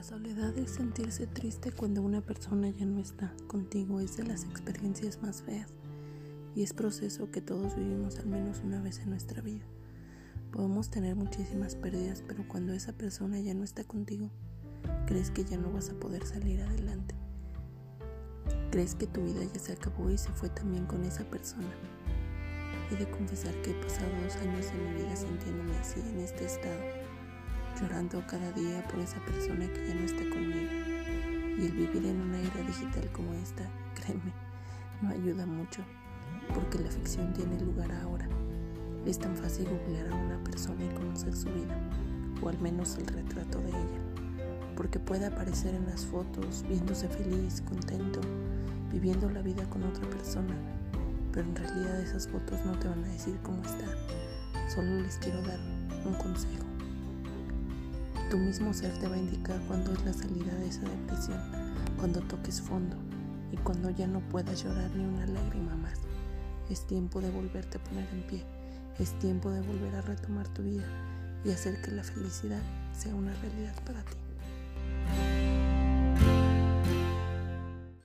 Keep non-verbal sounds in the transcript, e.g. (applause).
de sentirse triste cuando una persona ya no está contigo es de las experiencias más feas y es proceso que todos vivimos al menos una vez en nuestra vida. Podemos tener muchísimas pérdidas, pero cuando esa persona ya no está contigo, crees que ya no vas a poder salir adelante. Crees que tu vida ya se acabó y se fue también con esa persona. He de confesar que he pasado dos años de mi vida sintiéndome así en este estado, llorando cada día por esa persona que ya no está conmigo. Y el vivir en una era digital como esta, (laughs) créeme, no ayuda mucho, porque la ficción tiene lugar ahora. Es tan fácil googlear a una persona y conocer su vida, o al menos el retrato de ella, porque puede aparecer en las fotos viéndose feliz, contento, viviendo la vida con otra persona, pero en realidad esas fotos no te van a decir cómo está, solo les quiero dar un consejo. Tu mismo ser te va a indicar cuándo es la salida de esa depresión, cuando toques fondo y cuando ya no puedas llorar ni una lágrima más. Es tiempo de volverte a poner en pie. Es tiempo de volver a retomar tu vida y hacer que la felicidad sea una realidad para ti.